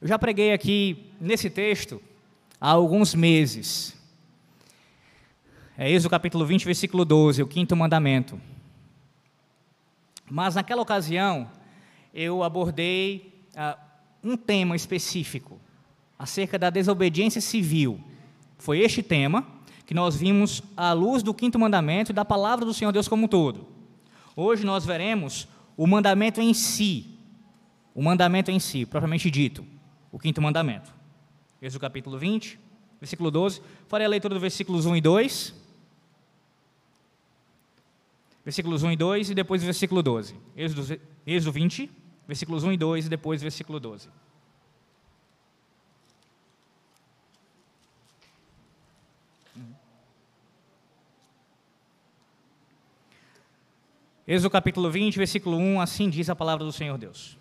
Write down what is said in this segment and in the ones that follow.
Eu já preguei aqui nesse texto há alguns meses. É Êxodo capítulo 20, versículo 12, o quinto mandamento. Mas naquela ocasião, eu abordei ah, um tema específico acerca da desobediência civil. Foi este tema que nós vimos à luz do quinto mandamento e da palavra do Senhor Deus como um todo. Hoje nós veremos o mandamento em si, o mandamento em si, propriamente dito o quinto mandamento. Êxodo capítulo 20, versículo 12. Farei a leitura dos versículos 1 e 2. Versículos 1 e 2 e depois versículo 12. Êxodo, Êxodo 20, versículos 1 e 2 e depois versículo 12. Êxodo capítulo 20, versículo 1, assim diz a palavra do Senhor Deus.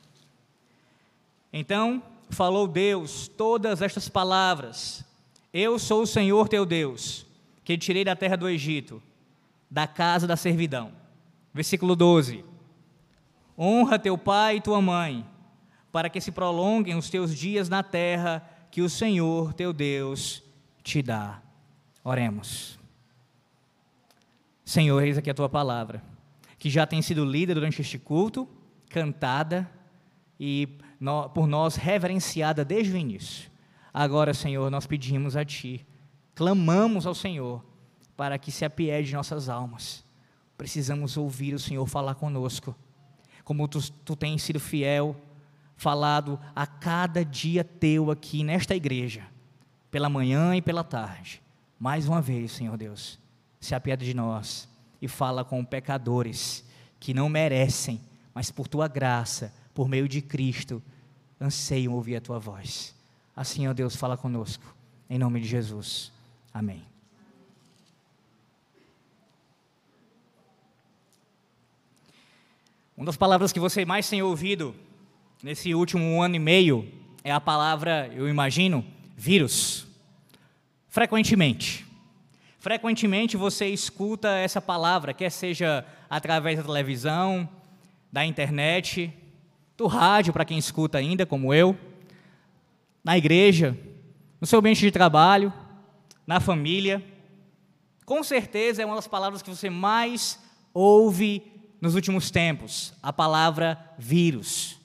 Então falou Deus todas estas palavras: Eu sou o Senhor teu Deus, que tirei da terra do Egito, da casa da servidão. Versículo 12: Honra teu pai e tua mãe, para que se prolonguem os teus dias na terra que o Senhor teu Deus te dá. Oremos. Senhor, eis aqui a tua palavra, que já tem sido lida durante este culto, cantada e por nós reverenciada desde o início. Agora, Senhor, nós pedimos a Ti, clamamos ao Senhor para que se apiede de nossas almas. Precisamos ouvir o Senhor falar conosco. Como tu, tu tens sido fiel, falado a cada dia teu aqui nesta igreja, pela manhã e pela tarde. Mais uma vez, Senhor Deus, se apiede de nós e fala com pecadores que não merecem, mas por tua graça por meio de Cristo, anseiam ouvir a tua voz. Assim, ó Deus, fala conosco. Em nome de Jesus. Amém. Uma das palavras que você mais tem ouvido nesse último ano e meio é a palavra, eu imagino, vírus. Frequentemente. Frequentemente você escuta essa palavra, quer seja através da televisão, da internet, do rádio, para quem escuta ainda, como eu, na igreja, no seu ambiente de trabalho, na família. Com certeza é uma das palavras que você mais ouve nos últimos tempos, a palavra vírus.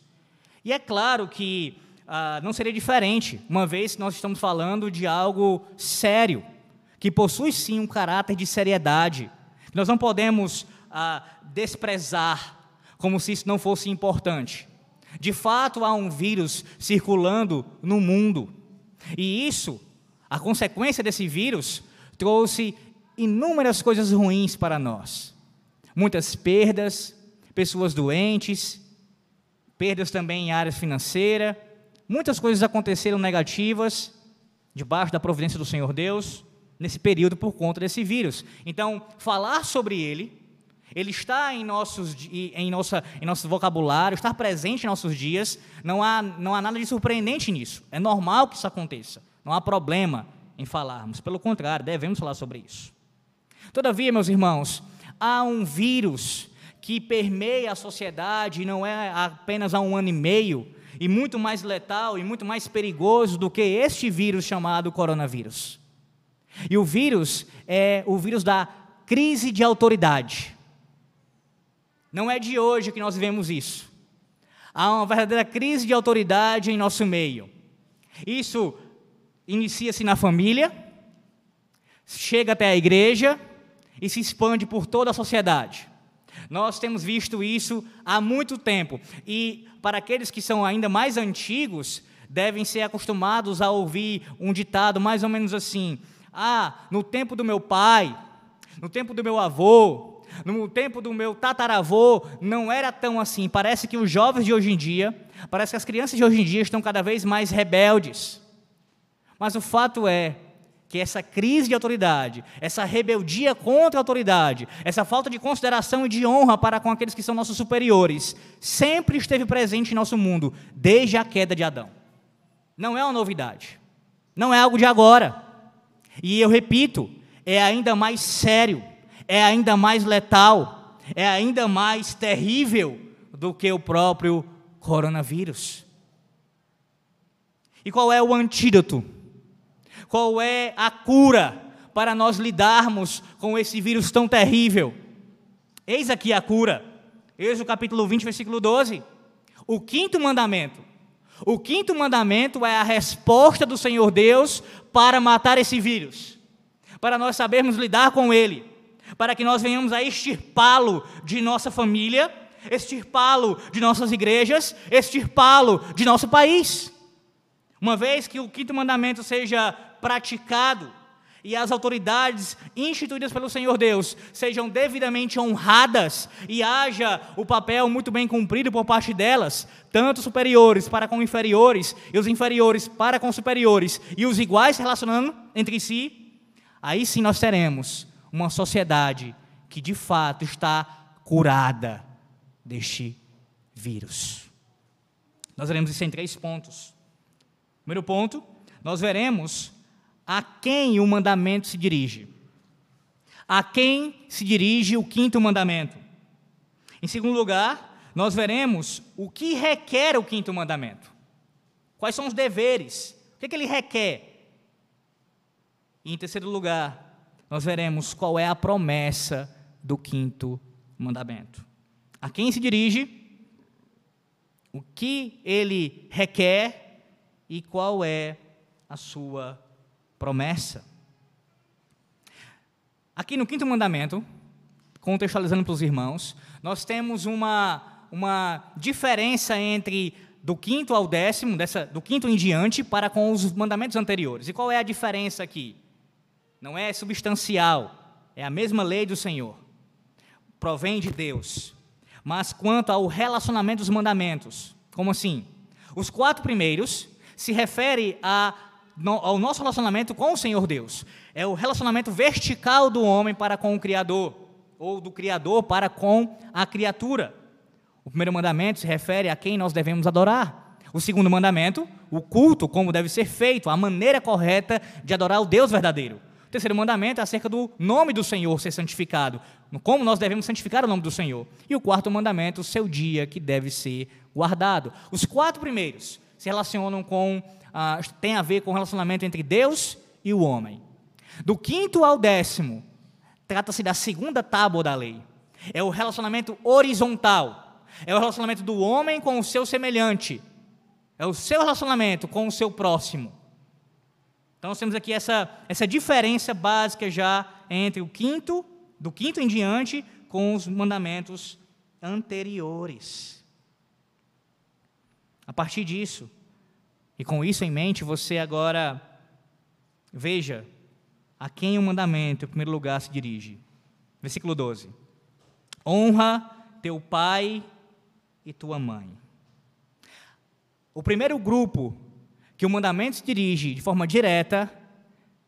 E é claro que ah, não seria diferente, uma vez que nós estamos falando de algo sério, que possui sim um caráter de seriedade. Nós não podemos ah, desprezar como se isso não fosse importante. De fato, há um vírus circulando no mundo. E isso, a consequência desse vírus, trouxe inúmeras coisas ruins para nós. Muitas perdas, pessoas doentes, perdas também em área financeira. Muitas coisas aconteceram negativas debaixo da providência do Senhor Deus nesse período por conta desse vírus. Então, falar sobre ele ele está em, nossos, em, nossa, em nosso vocabulário, está presente em nossos dias. Não há, não há nada de surpreendente nisso. É normal que isso aconteça. Não há problema em falarmos. Pelo contrário, devemos falar sobre isso. Todavia, meus irmãos, há um vírus que permeia a sociedade e não é apenas há um ano e meio, e muito mais letal e muito mais perigoso do que este vírus chamado coronavírus. E o vírus é o vírus da crise de autoridade. Não é de hoje que nós vivemos isso. Há uma verdadeira crise de autoridade em nosso meio. Isso inicia-se na família, chega até a igreja e se expande por toda a sociedade. Nós temos visto isso há muito tempo. E para aqueles que são ainda mais antigos, devem ser acostumados a ouvir um ditado mais ou menos assim: Ah, no tempo do meu pai, no tempo do meu avô, no tempo do meu tataravô, não era tão assim. Parece que os jovens de hoje em dia, parece que as crianças de hoje em dia estão cada vez mais rebeldes. Mas o fato é que essa crise de autoridade, essa rebeldia contra a autoridade, essa falta de consideração e de honra para com aqueles que são nossos superiores, sempre esteve presente em nosso mundo, desde a queda de Adão. Não é uma novidade. Não é algo de agora. E eu repito, é ainda mais sério é ainda mais letal, é ainda mais terrível do que o próprio coronavírus. E qual é o antídoto? Qual é a cura para nós lidarmos com esse vírus tão terrível? Eis aqui a cura. Eis o capítulo 20, versículo 12. O quinto mandamento. O quinto mandamento é a resposta do Senhor Deus para matar esse vírus, para nós sabermos lidar com ele, para que nós venhamos a extirpá-lo de nossa família, extirpá-lo de nossas igrejas, extirpá-lo de nosso país. Uma vez que o quinto mandamento seja praticado e as autoridades instituídas pelo Senhor Deus sejam devidamente honradas e haja o papel muito bem cumprido por parte delas, tanto superiores para com inferiores e os inferiores para com superiores e os iguais relacionando entre si, aí sim nós teremos uma sociedade que de fato está curada deste vírus. Nós veremos isso em três pontos. Primeiro ponto, nós veremos a quem o mandamento se dirige. A quem se dirige o quinto mandamento. Em segundo lugar, nós veremos o que requer o quinto mandamento. Quais são os deveres? O que, é que ele requer? E em terceiro lugar, nós veremos qual é a promessa do quinto mandamento. A quem se dirige, o que ele requer e qual é a sua promessa. Aqui no quinto mandamento, contextualizando para os irmãos, nós temos uma, uma diferença entre do quinto ao décimo, dessa, do quinto em diante, para com os mandamentos anteriores. E qual é a diferença aqui? Não é substancial, é a mesma lei do Senhor. Provém de Deus. Mas quanto ao relacionamento dos mandamentos, como assim? Os quatro primeiros se refere a ao nosso relacionamento com o Senhor Deus. É o relacionamento vertical do homem para com o Criador, ou do Criador para com a criatura. O primeiro mandamento se refere a quem nós devemos adorar. O segundo mandamento, o culto, como deve ser feito, a maneira correta de adorar o Deus verdadeiro. Terceiro mandamento é acerca do nome do Senhor ser santificado, como nós devemos santificar o nome do Senhor. E o quarto mandamento, o seu dia que deve ser guardado. Os quatro primeiros se relacionam com ah, tem a ver com o relacionamento entre Deus e o homem. Do quinto ao décimo, trata-se da segunda tábua da lei. É o relacionamento horizontal. É o relacionamento do homem com o seu semelhante. É o seu relacionamento com o seu próximo. Então nós temos aqui essa, essa diferença básica já entre o quinto, do quinto em diante, com os mandamentos anteriores. A partir disso, e com isso em mente, você agora veja a quem o mandamento, em primeiro lugar, se dirige. Versículo 12: Honra teu pai e tua mãe. O primeiro grupo que o mandamento se dirige de forma direta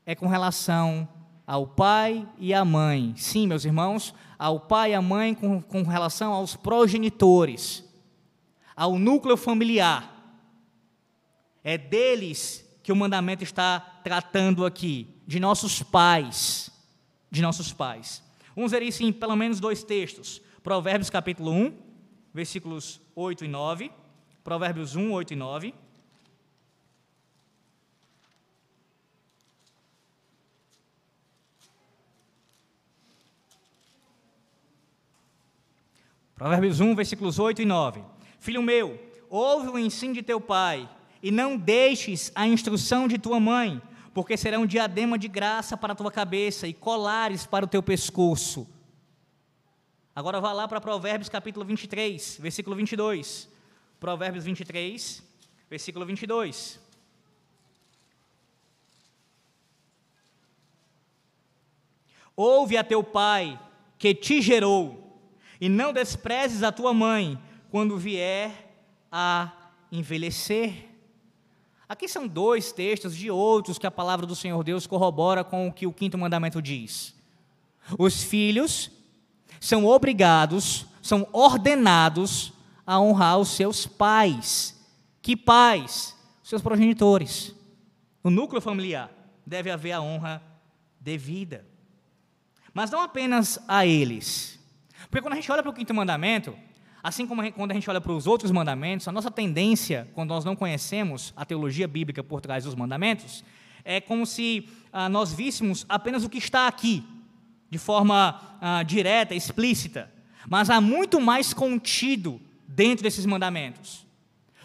é com relação ao pai e à mãe. Sim, meus irmãos, ao pai e à mãe com, com relação aos progenitores, ao núcleo familiar. É deles que o mandamento está tratando aqui, de nossos pais, de nossos pais. Vamos ver isso em pelo menos dois textos. Provérbios capítulo 1, versículos 8 e 9. Provérbios 1, 8 e 9. Provérbios 1, versículos 8 e 9. Filho meu, ouve o ensino de teu pai e não deixes a instrução de tua mãe, porque será um diadema de graça para a tua cabeça e colares para o teu pescoço. Agora vá lá para Provérbios capítulo 23, versículo 22. Provérbios 23, versículo 22. Ouve a teu pai que te gerou, e não desprezes a tua mãe quando vier a envelhecer. Aqui são dois textos de outros que a palavra do Senhor Deus corrobora com o que o quinto mandamento diz. Os filhos são obrigados, são ordenados a honrar os seus pais. Que pais? Seus progenitores. No núcleo familiar deve haver a honra devida. Mas não apenas a eles. Porque quando a gente olha para o quinto mandamento, Assim como quando a gente olha para os outros mandamentos, a nossa tendência, quando nós não conhecemos a teologia bíblica por trás dos mandamentos, é como se ah, nós víssemos apenas o que está aqui, de forma ah, direta, explícita. Mas há muito mais contido dentro desses mandamentos.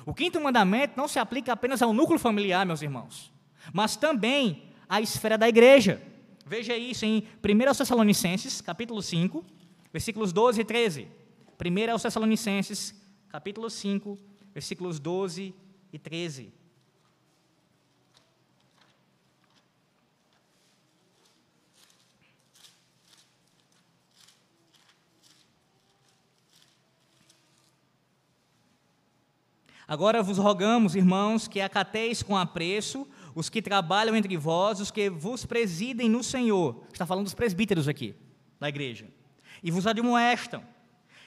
O quinto mandamento não se aplica apenas ao núcleo familiar, meus irmãos, mas também à esfera da igreja. Veja isso em 1 Tessalonicenses, capítulo 5, versículos 12 e 13. 1 Tessalonicenses, capítulo 5, versículos 12 e 13. Agora vos rogamos, irmãos, que acateis com apreço os que trabalham entre vós, os que vos presidem no Senhor. Está falando dos presbíteros aqui, da igreja. E vos admoestam,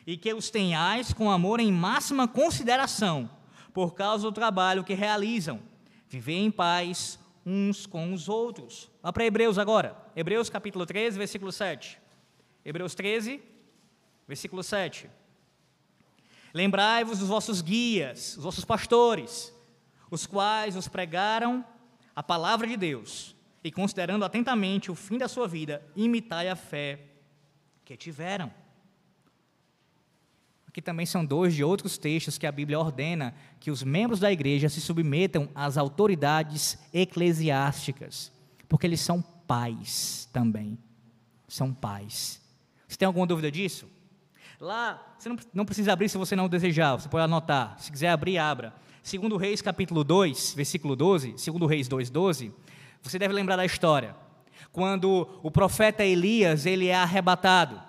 e que os tenhais com amor em máxima consideração, por causa do trabalho que realizam. Viver em paz uns com os outros. Vá para Hebreus agora. Hebreus capítulo 13, versículo 7. Hebreus 13, versículo 7. Lembrai-vos dos vossos guias, os vossos pastores, os quais os pregaram a palavra de Deus, e considerando atentamente o fim da sua vida, imitai a fé que tiveram. Aqui também são dois de outros textos que a Bíblia ordena que os membros da igreja se submetam às autoridades eclesiásticas, porque eles são pais também. São pais. Você tem alguma dúvida disso? Lá, você não, não precisa abrir se você não desejar, você pode anotar. Se quiser abrir, abra. Segundo Reis, capítulo 2, versículo 12, segundo Reis 2, 12, você deve lembrar da história. Quando o profeta Elias, ele é arrebatado.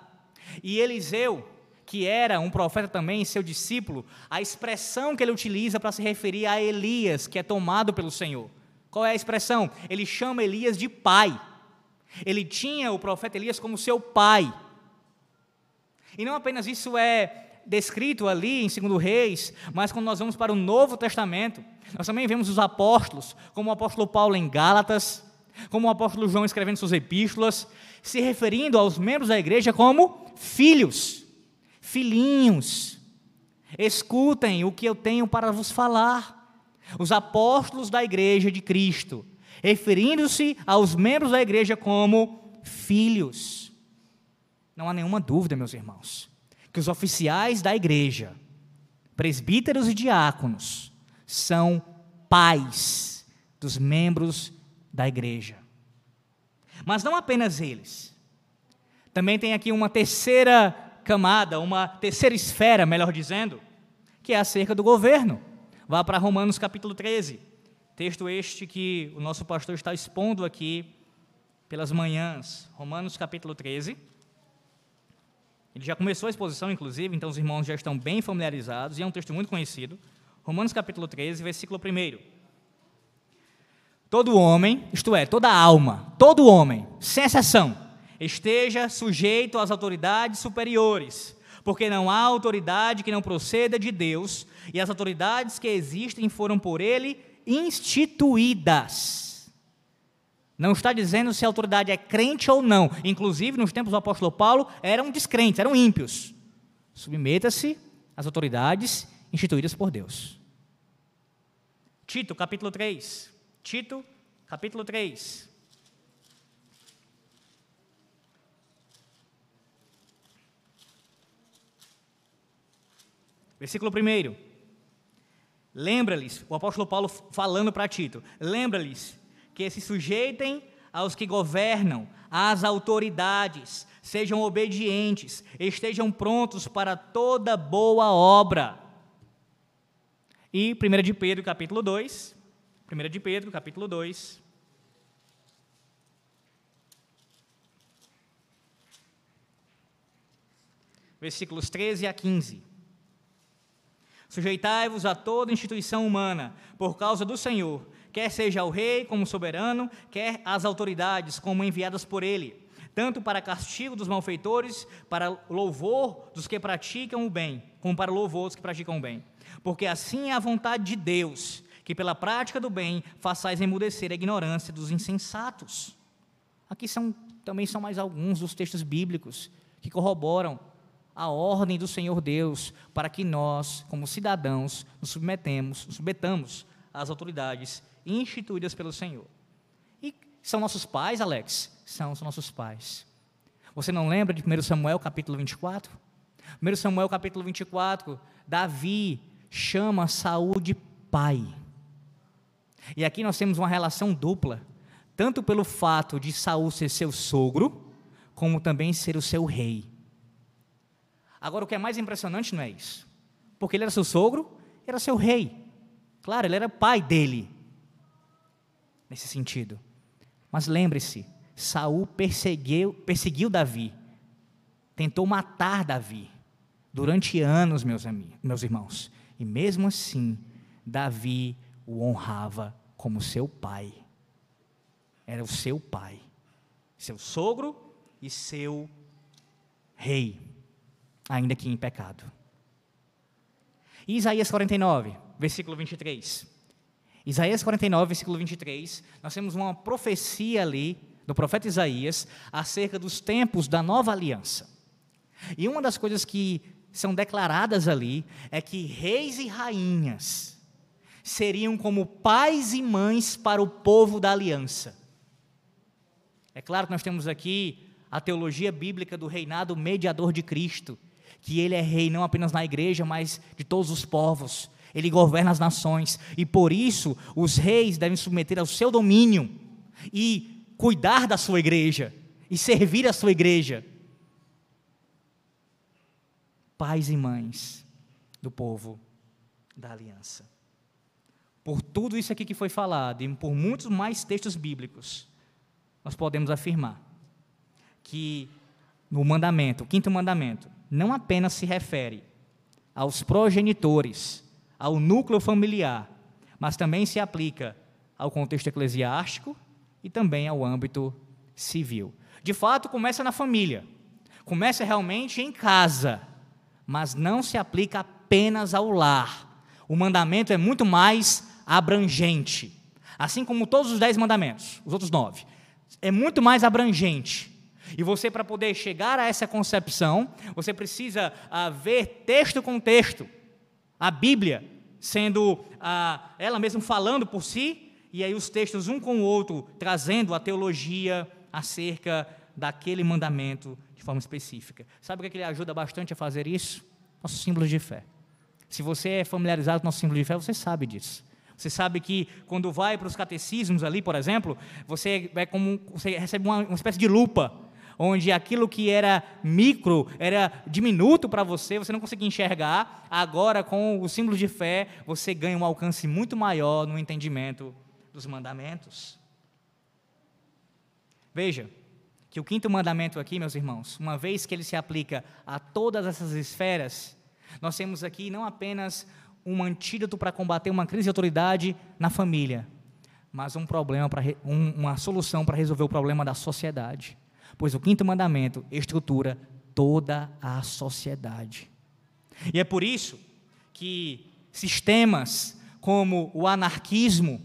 E Eliseu, que era um profeta também, seu discípulo, a expressão que ele utiliza para se referir a Elias, que é tomado pelo Senhor. Qual é a expressão? Ele chama Elias de pai. Ele tinha o profeta Elias como seu pai. E não apenas isso é descrito ali em 2 Reis, mas quando nós vamos para o Novo Testamento, nós também vemos os apóstolos, como o apóstolo Paulo em Gálatas, como o apóstolo João escrevendo suas epístolas, se referindo aos membros da igreja como filhos, filhinhos. Escutem o que eu tenho para vos falar. Os apóstolos da igreja de Cristo, referindo-se aos membros da igreja como filhos. Não há nenhuma dúvida, meus irmãos, que os oficiais da igreja, presbíteros e diáconos, são pais dos membros da igreja. Mas não apenas eles. Também tem aqui uma terceira camada, uma terceira esfera, melhor dizendo, que é acerca do governo. Vá para Romanos capítulo 13. Texto este que o nosso pastor está expondo aqui pelas manhãs. Romanos capítulo 13. Ele já começou a exposição, inclusive, então os irmãos já estão bem familiarizados, e é um texto muito conhecido. Romanos capítulo 13, versículo 1. Todo homem, isto é, toda alma, todo homem, sem exceção, esteja sujeito às autoridades superiores, porque não há autoridade que não proceda de Deus, e as autoridades que existem foram por ele instituídas. Não está dizendo se a autoridade é crente ou não. Inclusive, nos tempos do apóstolo Paulo, eram descrentes, eram ímpios. Submeta-se às autoridades instituídas por Deus. Tito, capítulo 3. Tito, capítulo 3. Versículo 1. Lembra-lhes, o apóstolo Paulo falando para Tito: lembra-lhes que se sujeitem aos que governam, às autoridades, sejam obedientes, estejam prontos para toda boa obra. E 1 de Pedro, capítulo 2, 1 de Pedro, capítulo 2, versículos 13 a 15. Sujeitai-vos a toda instituição humana, por causa do Senhor, quer seja o rei como soberano, quer as autoridades como enviadas por ele, tanto para castigo dos malfeitores, para louvor dos que praticam o bem, como para louvor dos que praticam o bem. Porque assim é a vontade de Deus, que pela prática do bem façais emudecer a ignorância dos insensatos. Aqui são, também são mais alguns dos textos bíblicos que corroboram a ordem do Senhor Deus para que nós, como cidadãos, nos submetemos, nos submetamos às autoridades instituídas pelo Senhor. E são nossos pais, Alex? São os nossos pais. Você não lembra de 1 Samuel capítulo 24? 1 Samuel capítulo 24, Davi chama Saul de pai. E aqui nós temos uma relação dupla, tanto pelo fato de Saul ser seu sogro, como também ser o seu rei. Agora, o que é mais impressionante não é isso, porque ele era seu sogro, era seu rei. Claro, ele era pai dele, nesse sentido. Mas lembre-se, Saul perseguiu, perseguiu Davi, tentou matar Davi durante anos, meus, amigos, meus irmãos. E mesmo assim, Davi o honrava como seu pai. Era o seu pai, seu sogro e seu rei, ainda que em pecado. Isaías 49, versículo 23. Isaías 49, versículo 23, nós temos uma profecia ali do profeta Isaías acerca dos tempos da nova aliança. E uma das coisas que são declaradas ali é que reis e rainhas seriam como pais e mães para o povo da aliança. É claro que nós temos aqui a teologia bíblica do reinado mediador de Cristo, que ele é rei não apenas na igreja, mas de todos os povos. Ele governa as nações e por isso os reis devem submeter ao seu domínio e cuidar da sua igreja e servir a sua igreja. Pais e mães do povo da aliança. Por tudo isso aqui que foi falado e por muitos mais textos bíblicos, nós podemos afirmar que no mandamento, o quinto mandamento, não apenas se refere aos progenitores, ao núcleo familiar, mas também se aplica ao contexto eclesiástico e também ao âmbito civil. De fato, começa na família, começa realmente em casa, mas não se aplica apenas ao lar. O mandamento é muito mais abrangente, assim como todos os dez mandamentos, os outros nove, é muito mais abrangente. E você, para poder chegar a essa concepção, você precisa ah, ver texto com texto, a Bíblia sendo ah, ela mesma falando por si, e aí os textos um com o outro trazendo a teologia acerca daquele mandamento de forma específica. Sabe o que, é que ele ajuda bastante a fazer isso? Nossos símbolos de fé. Se você é familiarizado com nossos símbolos de fé, você sabe disso. Você sabe que quando vai para os catecismos ali, por exemplo, você, é como, você recebe uma, uma espécie de lupa onde aquilo que era micro, era diminuto para você, você não conseguia enxergar, agora com o símbolo de fé, você ganha um alcance muito maior no entendimento dos mandamentos. Veja, que o quinto mandamento aqui, meus irmãos, uma vez que ele se aplica a todas essas esferas, nós temos aqui não apenas um antídoto para combater uma crise de autoridade na família, mas um problema para um, uma solução para resolver o problema da sociedade pois o quinto mandamento estrutura toda a sociedade. E é por isso que sistemas como o anarquismo,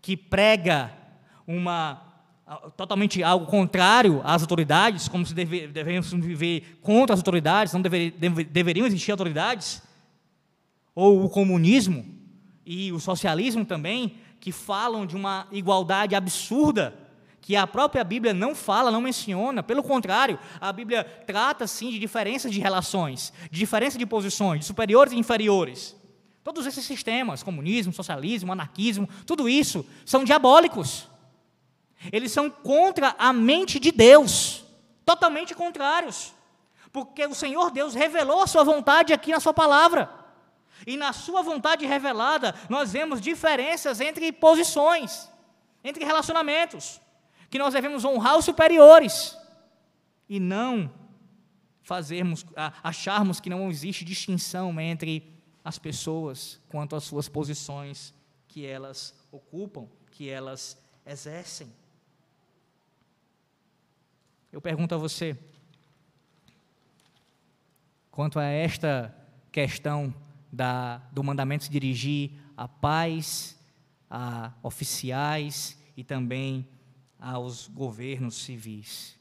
que prega uma totalmente algo contrário às autoridades, como se deve, devemos viver contra as autoridades, não dever, deve, deveriam existir autoridades, ou o comunismo e o socialismo também, que falam de uma igualdade absurda que a própria Bíblia não fala, não menciona, pelo contrário, a Bíblia trata sim de diferenças de relações, de diferença de posições, de superiores e inferiores. Todos esses sistemas, comunismo, socialismo, anarquismo, tudo isso são diabólicos. Eles são contra a mente de Deus, totalmente contrários. Porque o Senhor Deus revelou a sua vontade aqui na sua palavra. E na sua vontade revelada, nós vemos diferenças entre posições, entre relacionamentos que nós devemos honrar os superiores e não fazermos, acharmos que não existe distinção entre as pessoas quanto às suas posições que elas ocupam, que elas exercem. Eu pergunto a você, quanto a esta questão da, do mandamento se dirigir a pais, a oficiais e também aos governos civis.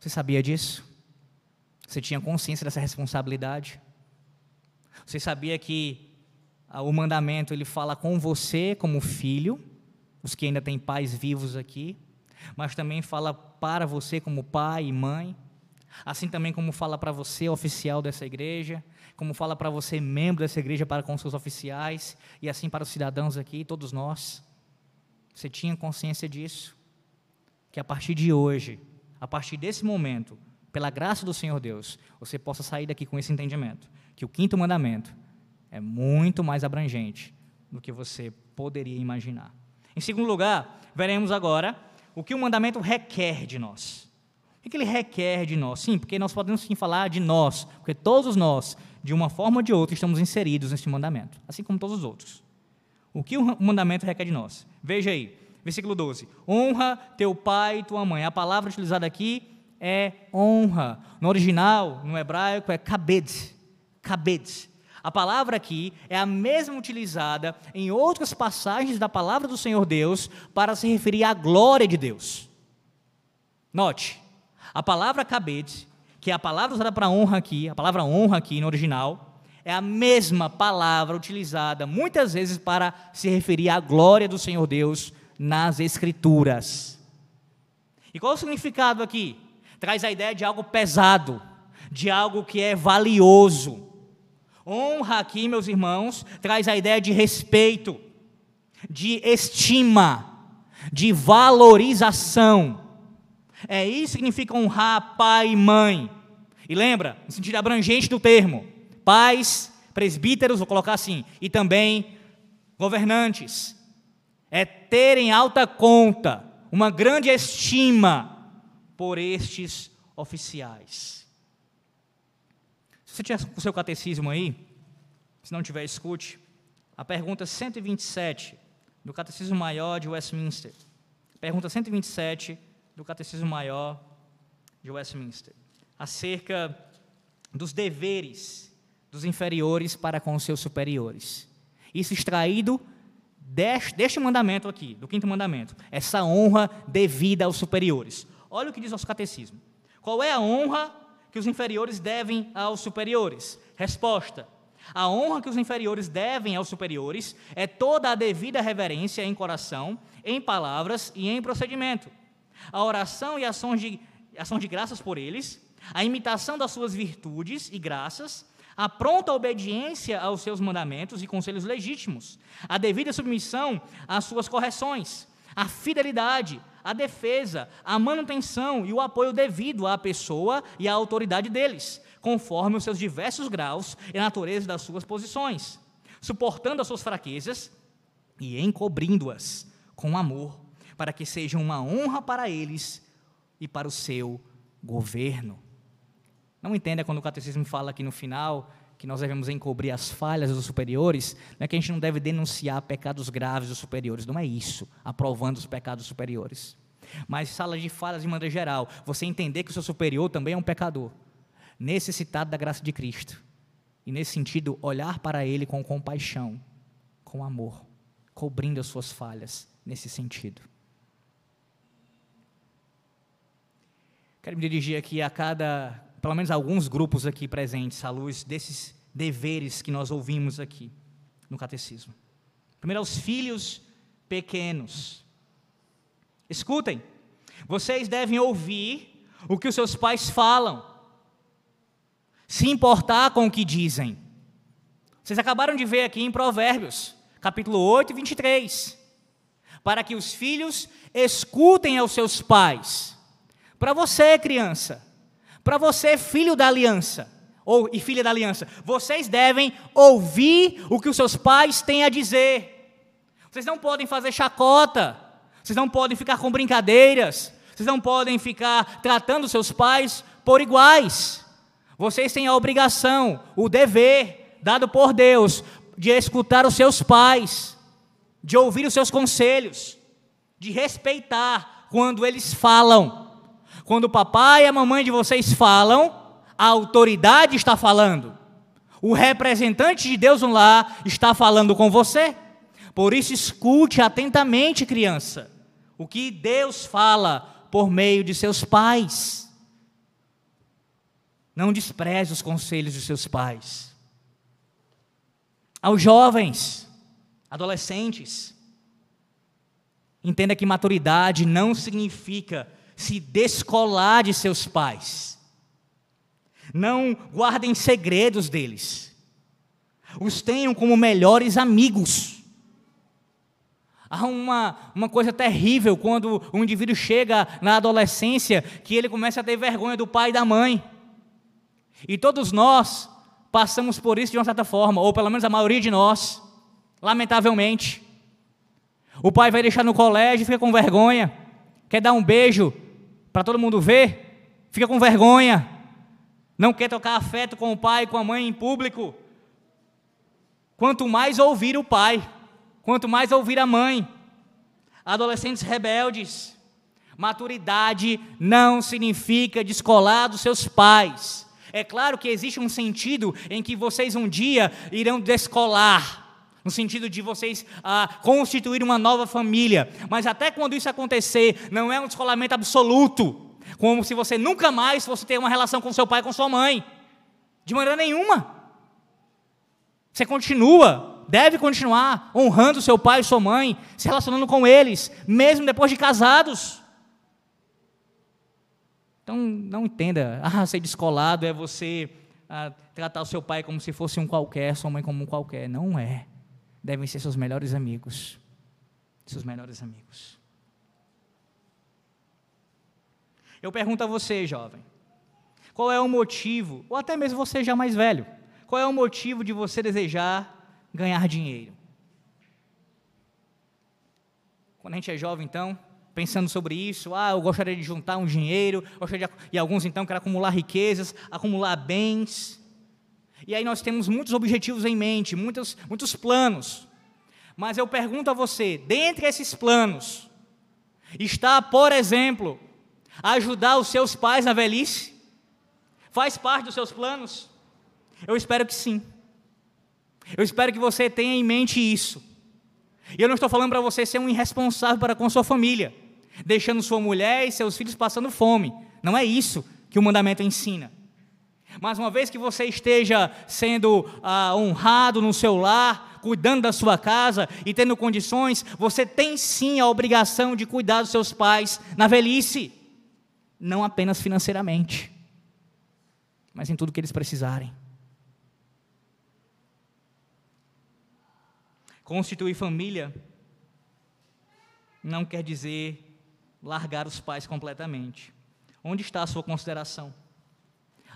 Você sabia disso? Você tinha consciência dessa responsabilidade? Você sabia que o mandamento ele fala com você como filho, os que ainda têm pais vivos aqui, mas também fala para você como pai e mãe, assim também como fala para você oficial dessa igreja, como fala para você membro dessa igreja para com seus oficiais e assim para os cidadãos aqui, todos nós. Você tinha consciência disso? Que a partir de hoje, a partir desse momento, pela graça do Senhor Deus, você possa sair daqui com esse entendimento, que o quinto mandamento é muito mais abrangente do que você poderia imaginar. Em segundo lugar, veremos agora o que o mandamento requer de nós. O que ele requer de nós? Sim, porque nós podemos sim falar de nós, porque todos nós, de uma forma ou de outra, estamos inseridos nesse mandamento, assim como todos os outros. O que o mandamento requer de nós? Veja aí, versículo 12: Honra teu pai e tua mãe. A palavra utilizada aqui é honra. No original, no hebraico, é kabed. Kabed. A palavra aqui é a mesma utilizada em outras passagens da palavra do Senhor Deus para se referir à glória de Deus. Note, a palavra kabed, que é a palavra usada para honra aqui, a palavra honra aqui no original, é a mesma palavra utilizada muitas vezes para se referir à glória do Senhor Deus nas Escrituras. E qual o significado aqui? Traz a ideia de algo pesado, de algo que é valioso. Honra aqui, meus irmãos, traz a ideia de respeito, de estima, de valorização. É isso que significa honrar pai e mãe. E lembra, no sentido abrangente do termo, pais, presbíteros, vou colocar assim, e também governantes. É terem alta conta, uma grande estima por estes oficiais. Você tiver o seu catecismo aí, se não tiver, escute. A pergunta 127 do Catecismo Maior de Westminster. Pergunta 127 do Catecismo Maior de Westminster. Acerca dos deveres dos inferiores para com os seus superiores. Isso extraído deste, deste mandamento aqui, do quinto mandamento. Essa honra devida aos superiores. Olha o que diz nosso catecismo. Qual é a honra que os inferiores devem aos superiores? Resposta: a honra que os inferiores devem aos superiores é toda a devida reverência em coração, em palavras e em procedimento. A oração e ações de, ações de graças por eles, a imitação das suas virtudes e graças, a pronta obediência aos seus mandamentos e conselhos legítimos, a devida submissão às suas correções, a fidelidade, a defesa, a manutenção e o apoio devido à pessoa e à autoridade deles, conforme os seus diversos graus e a natureza das suas posições, suportando as suas fraquezas e encobrindo-as com amor, para que sejam uma honra para eles e para o seu governo. Não entenda quando o catecismo fala aqui no final que nós devemos encobrir as falhas dos superiores, não é que a gente não deve denunciar pecados graves dos superiores, não é isso, aprovando os pecados superiores. Mas sala de falhas de maneira geral, você entender que o seu superior também é um pecador, necessitado da graça de Cristo. E nesse sentido, olhar para ele com compaixão, com amor, cobrindo as suas falhas nesse sentido. Quero me dirigir aqui a cada pelo menos alguns grupos aqui presentes à luz desses deveres que nós ouvimos aqui no catecismo. Primeiro, aos filhos pequenos. Escutem, vocês devem ouvir o que os seus pais falam, se importar com o que dizem. Vocês acabaram de ver aqui em Provérbios, capítulo 8 e 23. Para que os filhos escutem aos seus pais. Para você, criança, para você, filho da aliança, ou e filha da aliança, vocês devem ouvir o que os seus pais têm a dizer. Vocês não podem fazer chacota, vocês não podem ficar com brincadeiras, vocês não podem ficar tratando seus pais por iguais. Vocês têm a obrigação, o dever dado por Deus de escutar os seus pais, de ouvir os seus conselhos, de respeitar quando eles falam. Quando o papai e a mamãe de vocês falam, a autoridade está falando. O representante de Deus no lar está falando com você. Por isso, escute atentamente, criança, o que Deus fala por meio de seus pais. Não despreze os conselhos dos seus pais. Aos jovens, adolescentes, entenda que maturidade não significa se descolar de seus pais. Não guardem segredos deles. Os tenham como melhores amigos. Há uma, uma coisa terrível quando um indivíduo chega na adolescência que ele começa a ter vergonha do pai e da mãe. E todos nós passamos por isso de uma certa forma, ou pelo menos a maioria de nós, lamentavelmente. O pai vai deixar no colégio, fica com vergonha, quer dar um beijo para todo mundo ver, fica com vergonha, não quer tocar afeto com o pai com a mãe em público. Quanto mais ouvir o pai, quanto mais ouvir a mãe. Adolescentes rebeldes. Maturidade não significa descolar dos seus pais. É claro que existe um sentido em que vocês um dia irão descolar, no sentido de vocês ah, constituir uma nova família. Mas até quando isso acontecer, não é um descolamento absoluto, como se você nunca mais fosse ter uma relação com seu pai, com sua mãe, de maneira nenhuma. Você continua deve continuar honrando seu pai e sua mãe, se relacionando com eles, mesmo depois de casados. Então, não entenda, ah, ser descolado é você ah, tratar o seu pai como se fosse um qualquer, sua mãe como um qualquer. Não é. Devem ser seus melhores amigos. Seus melhores amigos. Eu pergunto a você, jovem, qual é o motivo, ou até mesmo você já mais velho, qual é o motivo de você desejar ganhar dinheiro. Quando a gente é jovem, então, pensando sobre isso, ah, eu gostaria de juntar um dinheiro, gostaria de, e alguns então querem acumular riquezas, acumular bens. E aí nós temos muitos objetivos em mente, muitos, muitos planos. Mas eu pergunto a você, dentre esses planos, está, por exemplo, ajudar os seus pais na velhice? Faz parte dos seus planos? Eu espero que sim. Eu espero que você tenha em mente isso. E eu não estou falando para você ser um irresponsável para com sua família, deixando sua mulher e seus filhos passando fome. Não é isso que o mandamento ensina. Mas uma vez que você esteja sendo ah, honrado no seu lar, cuidando da sua casa e tendo condições, você tem sim a obrigação de cuidar dos seus pais na velhice, não apenas financeiramente, mas em tudo que eles precisarem. Constituir família não quer dizer largar os pais completamente. Onde está a sua consideração?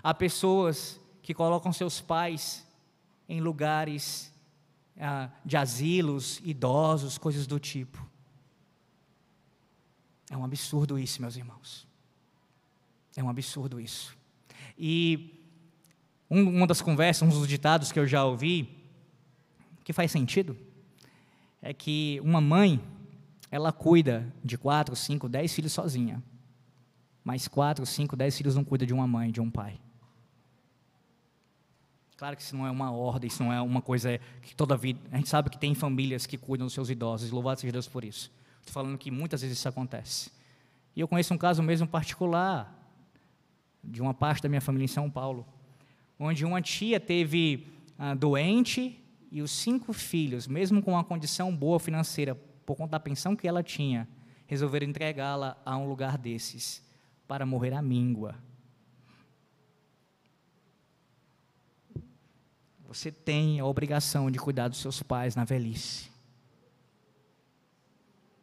Há pessoas que colocam seus pais em lugares ah, de asilos, idosos, coisas do tipo. É um absurdo isso, meus irmãos. É um absurdo isso. E um, uma das conversas, um dos ditados que eu já ouvi, que faz sentido, é que uma mãe, ela cuida de quatro, cinco, dez filhos sozinha. Mas quatro, cinco, dez filhos não cuida de uma mãe, de um pai. Claro que isso não é uma ordem, isso não é uma coisa que toda vida. A gente sabe que tem famílias que cuidam dos seus idosos, louvado seja Deus por isso. Estou falando que muitas vezes isso acontece. E eu conheço um caso mesmo particular, de uma parte da minha família em São Paulo, onde uma tia teve ah, doente e os cinco filhos, mesmo com uma condição boa financeira, por conta da pensão que ela tinha, resolveram entregá-la a um lugar desses para morrer à míngua. Você tem a obrigação de cuidar dos seus pais na velhice.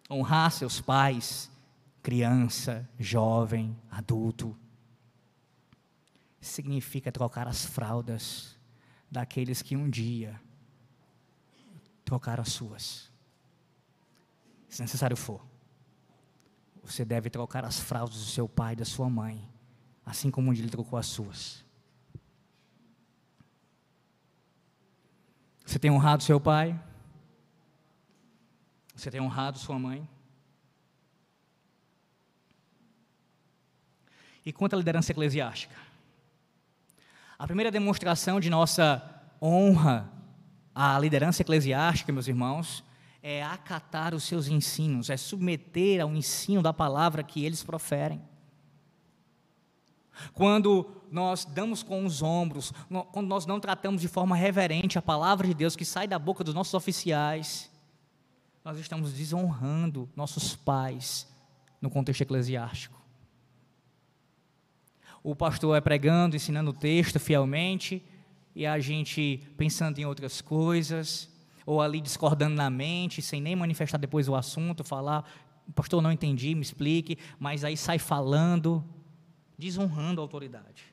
Honrar seus pais, criança, jovem, adulto. Significa trocar as fraldas daqueles que um dia trocar as suas. Se necessário for. Você deve trocar as fraldas do seu pai e da sua mãe, assim como ele trocou as suas. Você tem honrado seu pai? Você tem honrado sua mãe? E quanto à liderança eclesiástica? A primeira demonstração de nossa honra a liderança eclesiástica, meus irmãos, é acatar os seus ensinos, é submeter ao ensino da palavra que eles proferem. Quando nós damos com os ombros, quando nós não tratamos de forma reverente a palavra de Deus que sai da boca dos nossos oficiais, nós estamos desonrando nossos pais no contexto eclesiástico. O pastor é pregando, ensinando o texto fielmente, e a gente pensando em outras coisas, ou ali discordando na mente, sem nem manifestar depois o assunto, falar, pastor, não entendi, me explique, mas aí sai falando, desonrando a autoridade.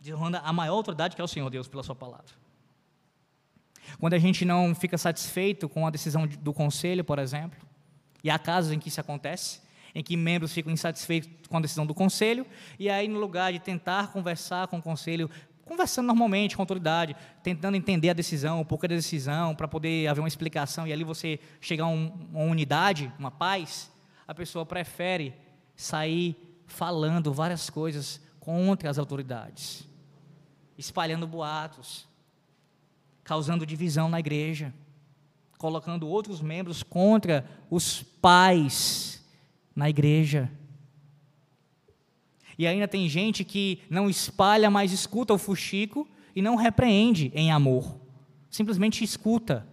Desonrando a maior autoridade que é o Senhor Deus pela sua palavra. Quando a gente não fica satisfeito com a decisão do conselho, por exemplo, e há casos em que isso acontece, em que membros ficam insatisfeitos com a decisão do conselho, e aí, no lugar de tentar conversar com o conselho, conversando normalmente com a autoridade, tentando entender a decisão, o porquê da decisão, para poder haver uma explicação e ali você chegar a uma unidade, uma paz, a pessoa prefere sair falando várias coisas contra as autoridades, espalhando boatos, causando divisão na igreja, colocando outros membros contra os pais na igreja. E ainda tem gente que não espalha, mas escuta o fuxico e não repreende em amor. Simplesmente escuta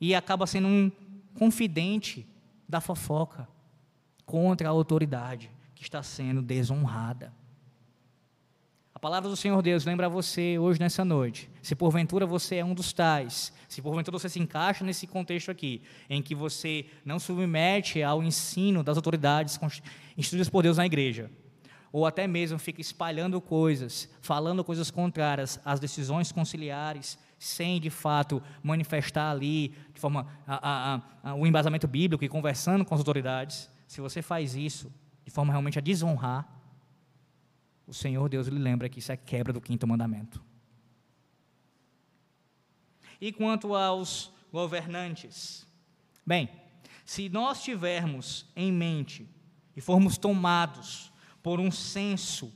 e acaba sendo um confidente da fofoca contra a autoridade que está sendo desonrada. A palavra do Senhor Deus lembra você hoje nessa noite. Se porventura você é um dos tais, se porventura você se encaixa nesse contexto aqui, em que você não submete ao ensino das autoridades instituídas por Deus na igreja, ou até mesmo fica espalhando coisas, falando coisas contrárias às decisões conciliares, sem de fato manifestar ali de forma a, a, a, o embasamento bíblico e conversando com as autoridades, se você faz isso de forma realmente a desonrar, o Senhor Deus lhe lembra que isso é quebra do quinto mandamento. E quanto aos governantes? Bem, se nós tivermos em mente e formos tomados por um senso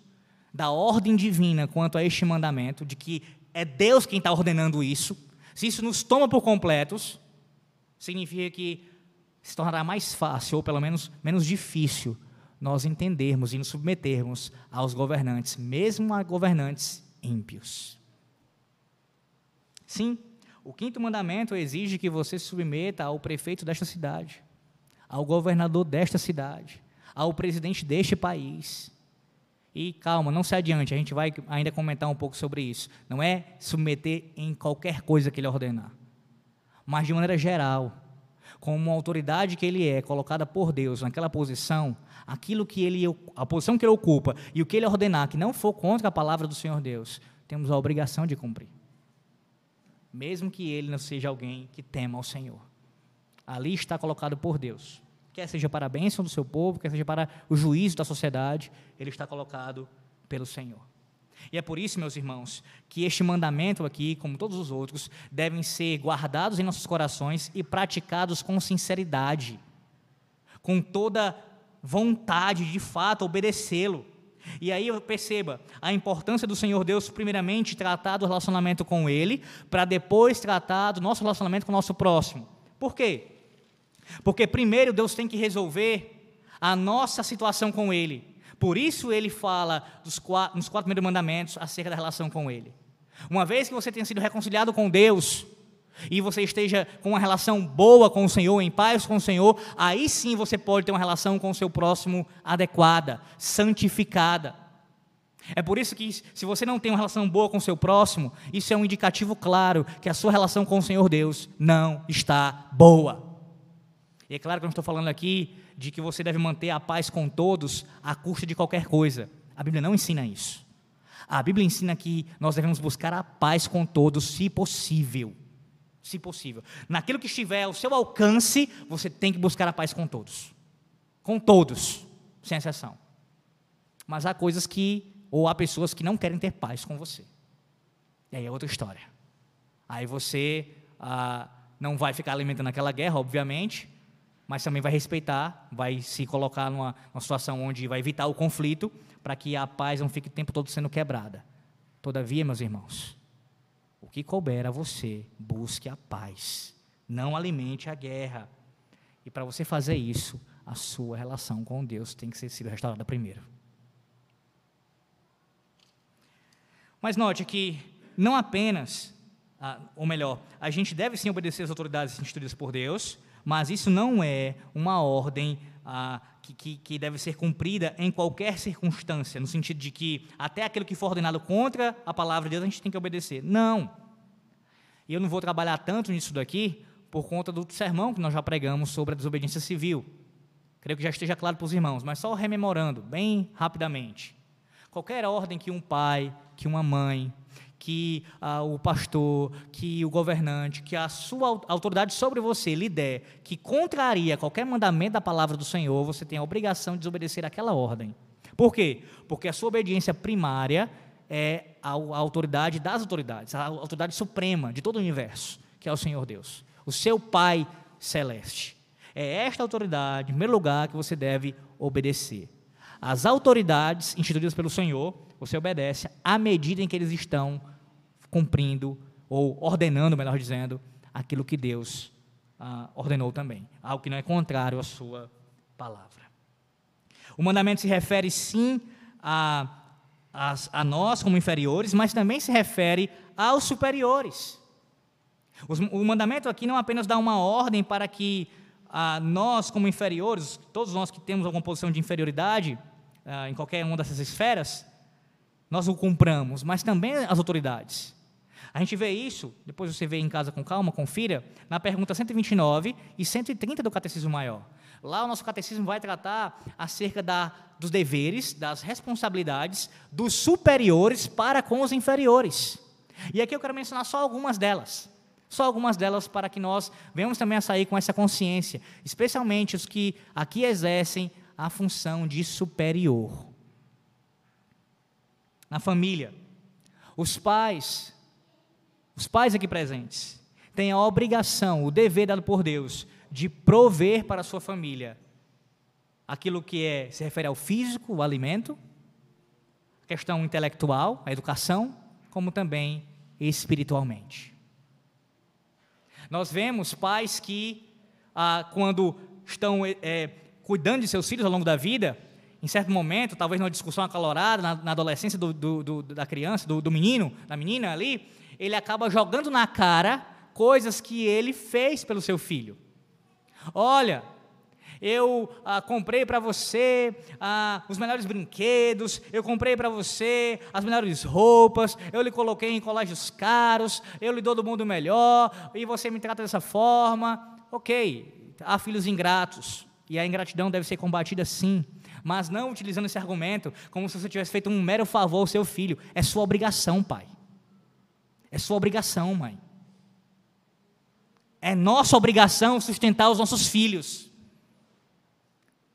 da ordem divina quanto a este mandamento, de que é Deus quem está ordenando isso, se isso nos toma por completos, significa que se tornará mais fácil, ou pelo menos menos difícil, nós entendermos e nos submetermos aos governantes, mesmo a governantes ímpios. Sim, o quinto mandamento exige que você se submeta ao prefeito desta cidade, ao governador desta cidade, ao presidente deste país. E calma, não se adiante, a gente vai ainda comentar um pouco sobre isso. Não é submeter em qualquer coisa que ele ordenar, mas de maneira geral, como uma autoridade que ele é, colocada por Deus naquela posição, aquilo que ele, a posição que ele ocupa e o que ele ordenar que não for contra a palavra do Senhor Deus, temos a obrigação de cumprir. Mesmo que ele não seja alguém que tema ao Senhor. Ali está colocado por Deus. Quer seja para a bênção do seu povo, quer seja para o juízo da sociedade, ele está colocado pelo Senhor. E é por isso, meus irmãos, que este mandamento aqui, como todos os outros, devem ser guardados em nossos corações e praticados com sinceridade, com toda vontade de, fato obedecê-lo. E aí perceba a importância do Senhor Deus, primeiramente, tratar do relacionamento com Ele, para depois tratar do nosso relacionamento com o nosso próximo. Por quê? Porque primeiro Deus tem que resolver a nossa situação com Ele. Por isso ele fala dos quatro, nos quatro primeiros mandamentos acerca da relação com Ele. Uma vez que você tenha sido reconciliado com Deus, e você esteja com uma relação boa com o Senhor, em paz com o Senhor, aí sim você pode ter uma relação com o seu próximo adequada, santificada. É por isso que, se você não tem uma relação boa com o seu próximo, isso é um indicativo claro que a sua relação com o Senhor Deus não está boa. E é claro que eu não estou falando aqui de que você deve manter a paz com todos à custa de qualquer coisa. A Bíblia não ensina isso. A Bíblia ensina que nós devemos buscar a paz com todos, se possível. Se possível. Naquilo que estiver ao seu alcance, você tem que buscar a paz com todos. Com todos, sem exceção. Mas há coisas que, ou há pessoas que não querem ter paz com você. E aí é outra história. Aí você ah, não vai ficar alimentando aquela guerra, obviamente, mas também vai respeitar, vai se colocar numa, numa situação onde vai evitar o conflito, para que a paz não fique o tempo todo sendo quebrada. Todavia, meus irmãos, o que couber a você, busque a paz, não alimente a guerra. E para você fazer isso, a sua relação com Deus tem que ser sido restaurada primeiro. Mas note que não apenas, ah, ou melhor, a gente deve sim obedecer às autoridades instituídas por Deus, mas isso não é uma ordem ah, que, que, que, deve ser cumprida em qualquer circunstância, no sentido de que até aquilo que for ordenado contra a palavra de Deus a gente tem que obedecer. Não. E eu não vou trabalhar tanto nisso daqui por conta do sermão que nós já pregamos sobre a desobediência civil. Creio que já esteja claro para os irmãos, mas só rememorando, bem rapidamente. Qualquer ordem que um pai, que uma mãe, que ah, o pastor, que o governante, que a sua autoridade sobre você lhe der, que contraria qualquer mandamento da palavra do Senhor, você tem a obrigação de desobedecer aquela ordem. Por quê? Porque a sua obediência primária é a, a autoridade das autoridades, a autoridade suprema de todo o universo, que é o Senhor Deus, o seu Pai celeste. É esta autoridade, em primeiro lugar, que você deve obedecer. As autoridades instituídas pelo Senhor, você obedece à medida em que eles estão cumprindo, ou ordenando, melhor dizendo, aquilo que Deus ah, ordenou também, algo que não é contrário à sua palavra. O mandamento se refere sim a, a, a nós como inferiores, mas também se refere aos superiores. o mandamento aqui não apenas dá uma ordem para que ah, nós, como inferiores, todos nós que temos alguma posição de inferioridade ah, em qualquer uma dessas esferas, nós o cumpramos, mas também as autoridades. A gente vê isso, depois você vê em casa com calma, confira, na pergunta 129 e 130 do Catecismo Maior. Lá o nosso catecismo vai tratar acerca da, dos deveres, das responsabilidades dos superiores para com os inferiores. E aqui eu quero mencionar só algumas delas. Só algumas delas para que nós venhamos também a sair com essa consciência, especialmente os que aqui exercem a função de superior. Na família, os pais os pais aqui presentes têm a obrigação, o dever dado por Deus de prover para a sua família aquilo que é, se refere ao físico, o alimento, a questão intelectual, a educação, como também espiritualmente. Nós vemos pais que, ah, quando estão é, cuidando de seus filhos ao longo da vida, em certo momento, talvez numa discussão acalorada, na, na adolescência do, do, do, da criança, do, menino, da menina ali, ele acaba jogando na cara coisas que ele fez pelo seu filho. Olha, eu ah, comprei para você ah, os melhores brinquedos, eu comprei para você as melhores roupas, eu lhe coloquei em colégios caros, eu lhe dou do mundo melhor, e você me trata dessa forma. Ok, há filhos ingratos, e a ingratidão deve ser combatida sim, mas não utilizando esse argumento como se você tivesse feito um mero favor ao seu filho. É sua obrigação, pai. É sua obrigação, mãe. É nossa obrigação sustentar os nossos filhos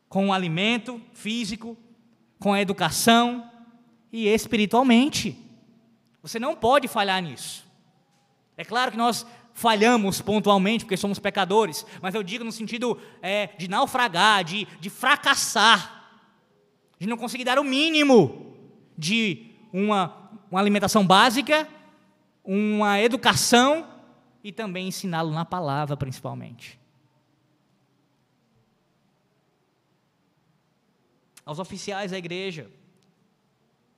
com o alimento físico, com a educação e espiritualmente. Você não pode falhar nisso. É claro que nós falhamos pontualmente, porque somos pecadores, mas eu digo no sentido é, de naufragar, de, de fracassar, de não conseguir dar o mínimo de uma, uma alimentação básica uma educação e também ensiná-lo na palavra, principalmente. Aos oficiais da igreja,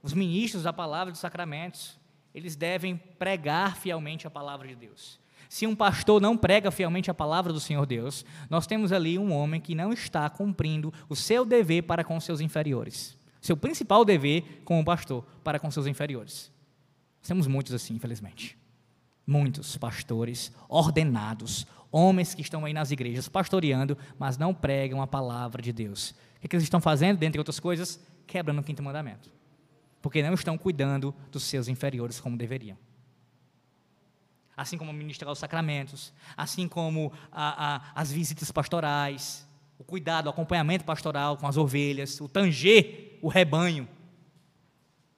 os ministros da palavra dos sacramentos, eles devem pregar fielmente a palavra de Deus. Se um pastor não prega fielmente a palavra do Senhor Deus, nós temos ali um homem que não está cumprindo o seu dever para com seus inferiores. Seu principal dever como pastor para com seus inferiores. Temos muitos assim, infelizmente. Muitos pastores ordenados, homens que estão aí nas igrejas pastoreando, mas não pregam a palavra de Deus. O que, é eles estão fazendo, dentre outras coisas? Quebrando o quinto mandamento. Porque não estão cuidando dos seus inferiores como deveriam. Assim como ministrar os sacramentos, assim como a, a, as visitas pastorais, o cuidado, o acompanhamento pastoral com as ovelhas, o tanger o rebanho,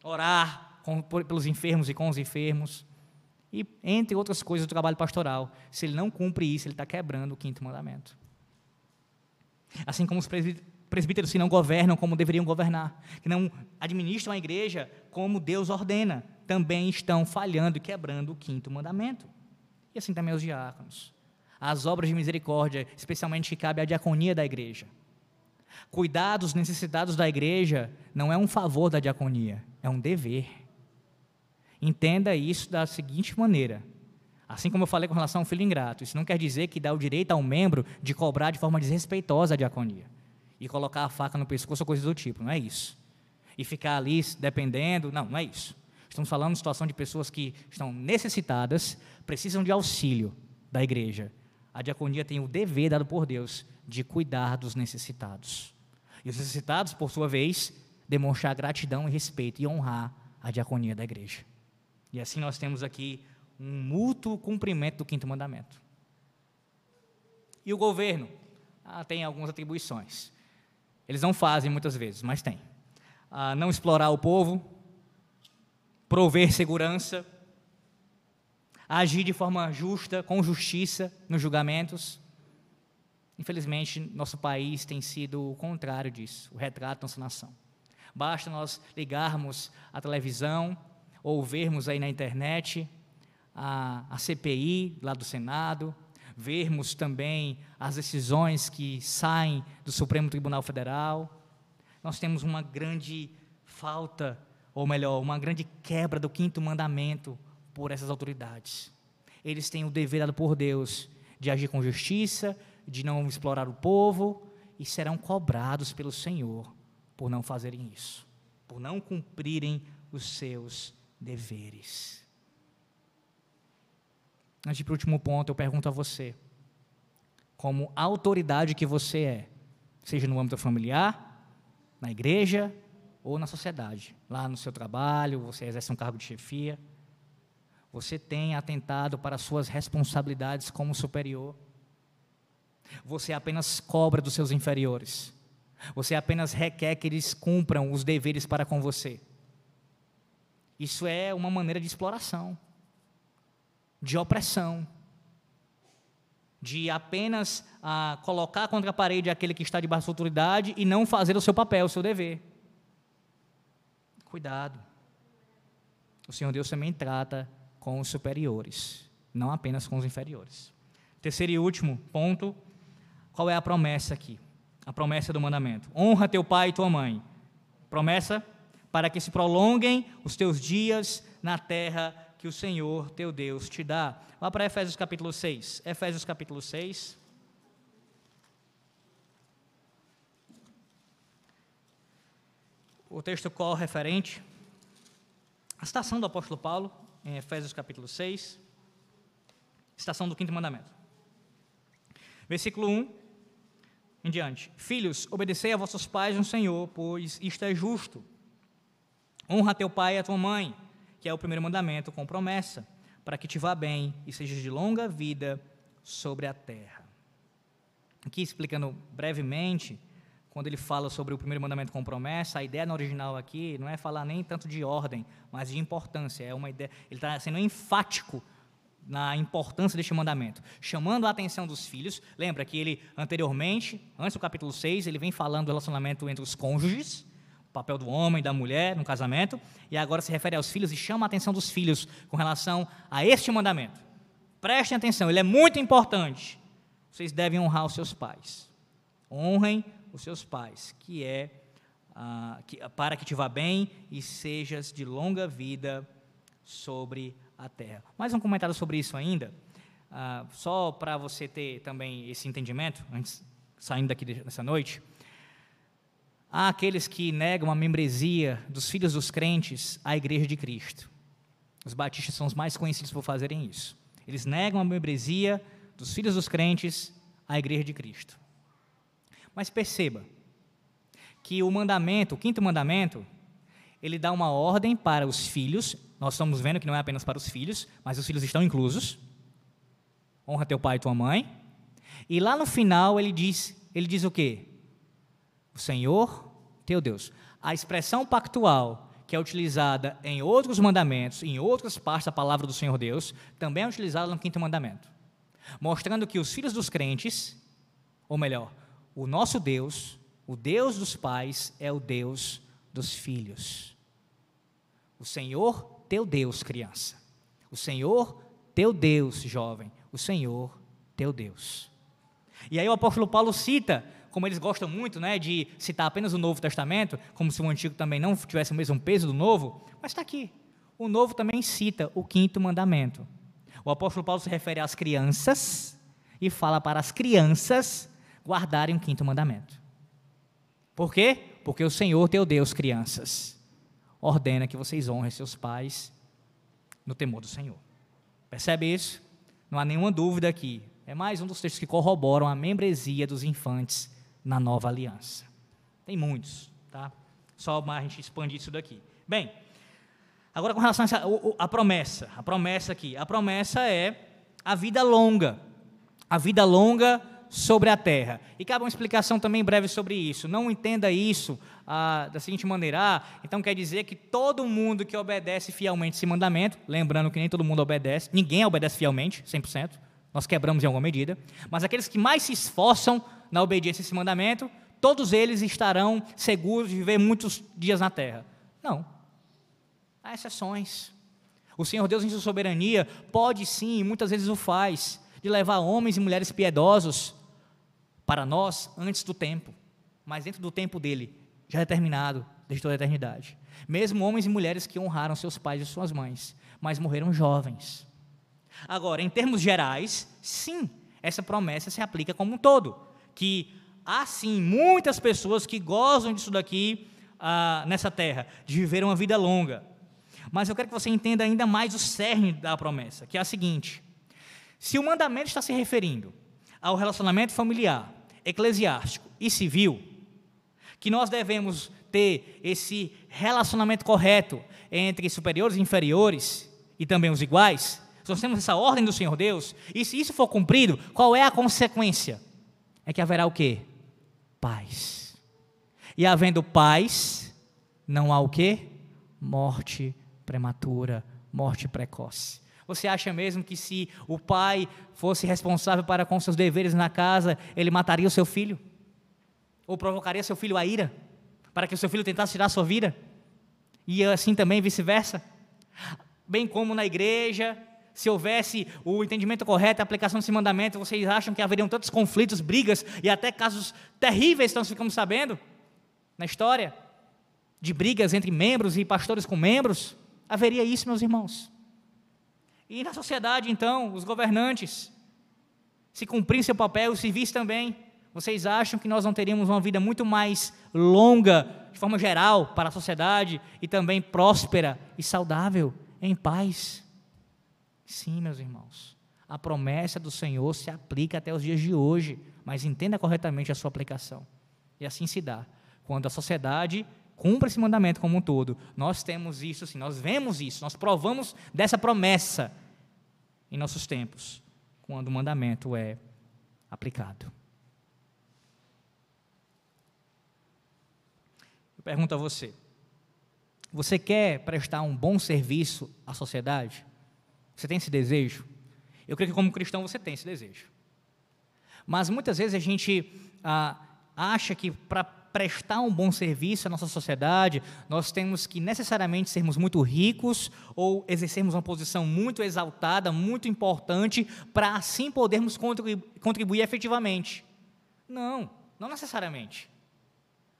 orar com, pelos enfermos e com os enfermos. E, entre outras coisas, o trabalho pastoral. Se ele não cumpre isso, ele está quebrando o quinto mandamento. Assim como os presbíteros que não governam como deveriam governar, que não administram a igreja como Deus ordena, também estão falhando e quebrando o quinto mandamento. E assim também os diáconos. As obras de misericórdia, especialmente que cabe à diaconia da igreja. Cuidar dos necessitados da igreja não é um favor da diaconia, é um dever. Entenda isso da seguinte maneira: Assim como eu falei com relação ao filho ingrato, isso não quer dizer que dá o direito ao membro de cobrar de forma desrespeitosa a diaconia e colocar a faca no pescoço ou coisa do tipo, não é isso. E ficar ali dependendo, não, não é isso. Estamos falando de situação de pessoas que estão necessitadas, precisam de auxílio da igreja. A diaconia tem o dever dado por Deus de cuidar dos necessitados. E os necessitados, por sua vez, demonstrar gratidão e respeito e honrar a diaconia da igreja. E assim nós temos aqui um mútuo cumprimento do quinto mandamento. E o governo? Ah, tem algumas atribuições. Eles não fazem muitas vezes, mas tem. Ah, não explorar o povo, prover segurança, agir de forma justa, com justiça nos julgamentos. Infelizmente, nosso país tem sido o contrário disso, o retrato da nossa nação. Basta nós ligarmos a televisão ou vermos aí na internet a, a CPI lá do Senado, vermos também as decisões que saem do Supremo Tribunal Federal. Nós temos uma grande falta, ou melhor, uma grande quebra do quinto mandamento por essas autoridades. Eles têm o dever dado por Deus de agir com justiça, de não explorar o povo, e serão cobrados pelo Senhor por não fazerem isso, por não cumprirem os seus deveres. Antes de para o último ponto, eu pergunto a você, como autoridade que você é, seja no âmbito familiar, na igreja ou na sociedade, lá no seu trabalho, você exerce um cargo de chefia, você tem atentado para suas responsabilidades como superior. Você apenas cobra dos seus inferiores. Você apenas requer que eles cumpram os deveres para com você. Isso é uma maneira de exploração de opressão, de apenas ah, colocar contra a parede aquele que está debaixo da autoridade e não fazer o seu papel, o seu dever. Cuidado. O Senhor Deus também trata com os superiores, não apenas com os inferiores. Terceiro e último ponto, qual é a promessa aqui? A promessa do mandamento. Honra teu pai e tua mãe. Promessa para que se prolonguem os teus dias na terra que o Senhor teu Deus te dá. Vá para Efésios capítulo 6. Efésios capítulo 6. O texto corre referente à citação do apóstolo Paulo, em Efésios capítulo 6, citação do quinto mandamento. Versículo 1 em diante. Filhos, obedecei a vossos pais no Senhor, pois isto é justo. Honra teu pai e a tua mãe que é o primeiro mandamento com promessa, para que te vá bem e sejas de longa vida sobre a terra. Aqui explicando brevemente, quando ele fala sobre o primeiro mandamento com promessa, a ideia no original aqui não é falar nem tanto de ordem, mas de importância. É uma ideia, ele está sendo enfático na importância deste mandamento, chamando a atenção dos filhos. Lembra que ele anteriormente, antes do capítulo 6, ele vem falando do relacionamento entre os cônjuges, papel do homem e da mulher no casamento, e agora se refere aos filhos e chama a atenção dos filhos com relação a este mandamento. Prestem atenção, ele é muito importante. Vocês devem honrar os seus pais. Honrem os seus pais, que é ah, que, para que te vá bem e sejas de longa vida sobre a terra. Mais um comentário sobre isso ainda, ah, só para você ter também esse entendimento, antes saindo daqui dessa noite. Há aqueles que negam a membresia dos filhos dos crentes à igreja de Cristo. Os batistas são os mais conhecidos por fazerem isso. Eles negam a membresia dos filhos dos crentes à igreja de Cristo. Mas perceba que o mandamento, o quinto mandamento, ele dá uma ordem para os filhos. Nós estamos vendo que não é apenas para os filhos, mas os filhos estão inclusos. Honra teu pai e tua mãe. E lá no final ele diz, ele diz o quê? o Senhor teu Deus. A expressão pactual que é utilizada em outros mandamentos, em outras partes da palavra do Senhor Deus, também é utilizada no quinto mandamento, mostrando que os filhos dos crentes, ou melhor, o nosso Deus, o Deus dos pais, é o Deus dos filhos. O Senhor teu Deus, criança. O Senhor teu Deus, jovem. O Senhor teu Deus. E aí o apóstolo Paulo cita como eles gostam muito né, de citar apenas o Novo Testamento, como se o Antigo também não tivesse o mesmo peso do Novo, mas está aqui. o Novo também cita o quinto mandamento. O apóstolo Paulo se refere às crianças e fala para as crianças guardarem o quinto mandamento. Por quê? Porque o Senhor, teu Deus, crianças, ordena que vocês honrem seus pais no temor do Senhor. Percebe isso? Não há nenhuma dúvida aqui. É mais um dos textos que corroboram a membresia dos infantes na nova aliança. Tem muitos, tá? Só a gente expandir isso daqui. Bem, agora com relação a promessa, a promessa aqui, a promessa é a vida longa, a vida longa sobre a terra. E cabe uma explicação também breve sobre isso. Não entenda isso ah, da seguinte maneira: ah, então quer dizer que todo mundo que obedece fielmente esse mandamento, lembrando que nem todo mundo obedece, ninguém obedece fielmente, 100%, nós quebramos em alguma medida, mas aqueles que mais se esforçam na obediência a esse mandamento, todos eles estarão seguros de viver muitos dias na terra. Não. Há exceções. O Senhor Deus, em sua soberania, pode sim, e muitas vezes o faz, de levar homens e mulheres piedosos para nós antes do tempo, mas dentro do tempo dele, já determinado desde toda a eternidade. Mesmo homens e mulheres que honraram seus pais e suas mães, mas morreram jovens. Agora, em termos gerais, sim, essa promessa se aplica como um todo, que há sim muitas pessoas que gozam disso daqui ah, nessa terra, de viver uma vida longa. Mas eu quero que você entenda ainda mais o cerne da promessa, que é a seguinte: se o mandamento está se referindo ao relacionamento familiar, eclesiástico e civil, que nós devemos ter esse relacionamento correto entre superiores e inferiores e também os iguais, se nós temos essa ordem do Senhor Deus, e se isso for cumprido, qual é a consequência? É que haverá o quê? Paz. E havendo paz, não há o quê? Morte prematura, morte precoce. Você acha mesmo que se o pai fosse responsável para com seus deveres na casa, ele mataria o seu filho? Ou provocaria seu filho a ira? Para que o seu filho tentasse tirar a sua vida? E assim também vice-versa? Bem como na igreja, se houvesse o entendimento correto, a aplicação desse mandamento, vocês acham que haveriam tantos conflitos, brigas e até casos terríveis que nós ficamos sabendo na história? De brigas entre membros e pastores com membros? Haveria isso, meus irmãos. E na sociedade, então, os governantes, se cumprissem seu papel, os civis também, vocês acham que nós não teríamos uma vida muito mais longa, de forma geral, para a sociedade e também próspera e saudável, em paz? Sim, meus irmãos. A promessa do Senhor se aplica até os dias de hoje, mas entenda corretamente a sua aplicação. E assim se dá. Quando a sociedade cumpre esse mandamento como um todo, nós temos isso, sim, nós vemos isso, nós provamos dessa promessa em nossos tempos, quando o mandamento é aplicado. Eu pergunto a você: você quer prestar um bom serviço à sociedade? Você tem esse desejo? Eu creio que, como cristão, você tem esse desejo. Mas muitas vezes a gente ah, acha que para prestar um bom serviço à nossa sociedade, nós temos que necessariamente sermos muito ricos ou exercermos uma posição muito exaltada, muito importante, para assim podermos contribuir, contribuir efetivamente. Não, não necessariamente.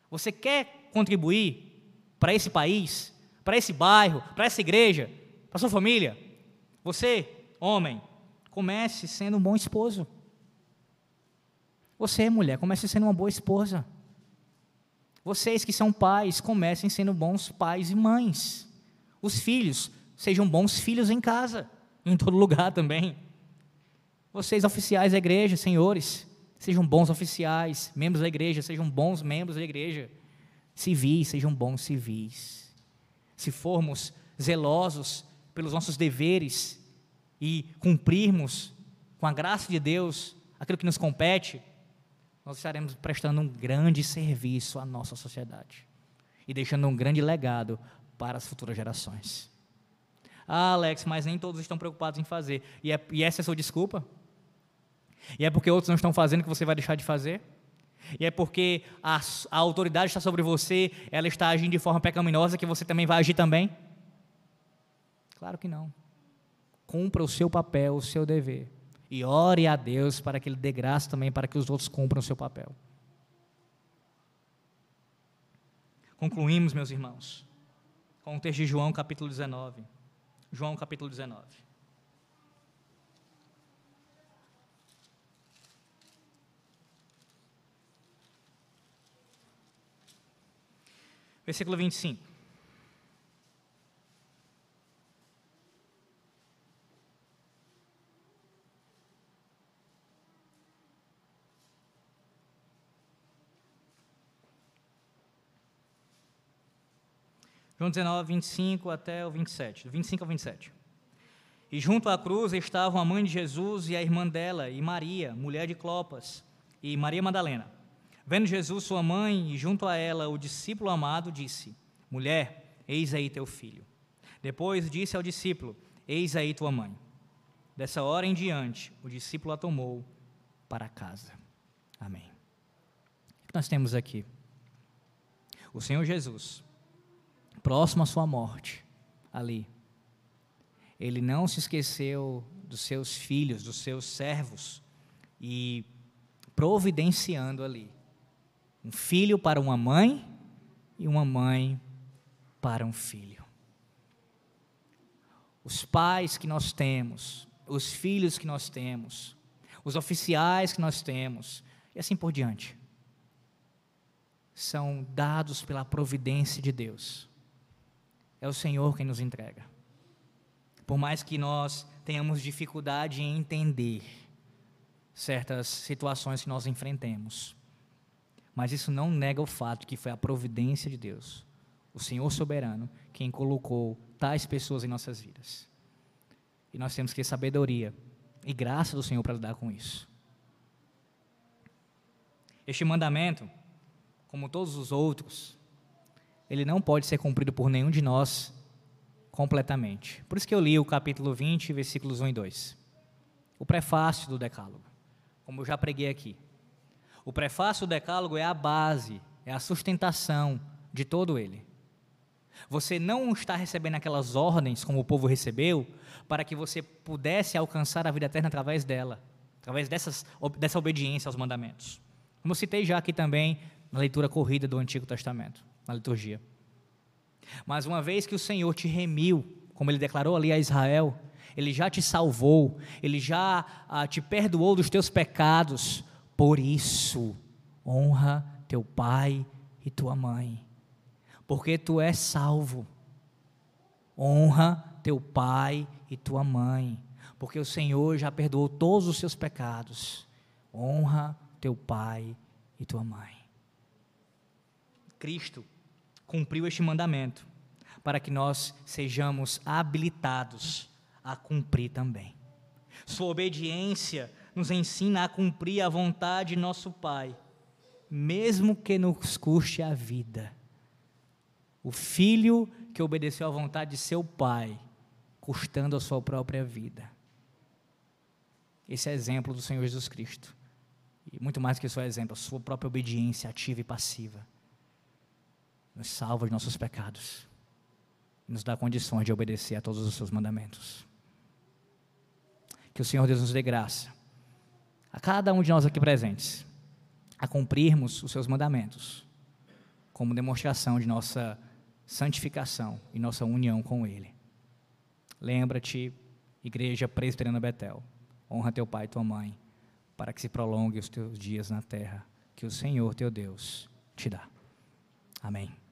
Você quer contribuir para esse país, para esse bairro, para essa igreja, para sua família? Você, homem, comece sendo um bom esposo. Você, mulher, comece sendo uma boa esposa. Vocês que são pais, comecem sendo bons pais e mães. Os filhos, sejam bons filhos em casa, em todo lugar também. Vocês, oficiais da igreja, senhores, sejam bons oficiais, membros da igreja, sejam bons membros da igreja. Civis, sejam bons civis. Se formos zelosos pelos nossos deveres e cumprirmos com a graça de Deus aquilo que nos compete, nós estaremos prestando um grande serviço à nossa sociedade e deixando um grande legado para as futuras gerações. Ah, Alex, mas nem todos estão preocupados em fazer. E, é, e essa é a sua desculpa? E é porque outros não estão fazendo que você vai deixar de fazer? E é porque a, a autoridade está sobre você, ela está agindo de forma pecaminosa que você também vai agir também? Claro que não. Cumpra o seu papel, o seu dever e ore a Deus para que Ele dê graça também para que os outros cumpram o seu papel. Concluímos, meus irmãos, com o texto de João, capítulo 19. João capítulo 19. Versículo 25. João 19, 25 até o 27, do 25 ao 27. E junto à cruz estavam a mãe de Jesus e a irmã dela, e Maria, mulher de Clopas, e Maria Madalena. Vendo Jesus, sua mãe, e junto a ela o discípulo amado, disse: Mulher, eis aí teu filho. Depois disse ao discípulo: Eis aí tua mãe. Dessa hora em diante, o discípulo a tomou para casa. Amém. O que nós temos aqui? O Senhor Jesus próximo à sua morte, ali, ele não se esqueceu dos seus filhos, dos seus servos, e providenciando ali um filho para uma mãe e uma mãe para um filho. Os pais que nós temos, os filhos que nós temos, os oficiais que nós temos, e assim por diante, são dados pela providência de Deus é o Senhor quem nos entrega. Por mais que nós tenhamos dificuldade em entender certas situações que nós enfrentemos, mas isso não nega o fato que foi a providência de Deus, o Senhor soberano, quem colocou tais pessoas em nossas vidas. E nós temos que ter sabedoria e graça do Senhor para lidar com isso. Este mandamento, como todos os outros, ele não pode ser cumprido por nenhum de nós completamente. Por isso que eu li o capítulo 20, versículos 1 e 2. O prefácio do Decálogo, como eu já preguei aqui. O prefácio do Decálogo é a base, é a sustentação de todo ele. Você não está recebendo aquelas ordens como o povo recebeu, para que você pudesse alcançar a vida eterna através dela, através dessas, dessa obediência aos mandamentos. Como eu citei já aqui também na leitura corrida do Antigo Testamento na liturgia. Mas uma vez que o Senhor te remiu, como ele declarou ali a Israel, ele já te salvou, ele já ah, te perdoou dos teus pecados, por isso, honra teu pai e tua mãe, porque tu és salvo. Honra teu pai e tua mãe, porque o Senhor já perdoou todos os seus pecados. Honra teu pai e tua mãe. Cristo cumpriu este mandamento, para que nós sejamos habilitados a cumprir também. Sua obediência nos ensina a cumprir a vontade de nosso Pai, mesmo que nos custe a vida. O filho que obedeceu à vontade de seu pai, custando a sua própria vida. Esse é exemplo do Senhor Jesus Cristo. E muito mais que seu exemplo, a sua própria obediência ativa e passiva nos salva de nossos pecados, nos dá condições de obedecer a todos os seus mandamentos. Que o Senhor Deus nos dê graça, a cada um de nós aqui presentes, a cumprirmos os seus mandamentos, como demonstração de nossa santificação e nossa união com Ele. Lembra-te, Igreja Presbiteriana Betel, honra teu pai e tua mãe, para que se prolongue os teus dias na terra, que o Senhor teu Deus te dá. Amém.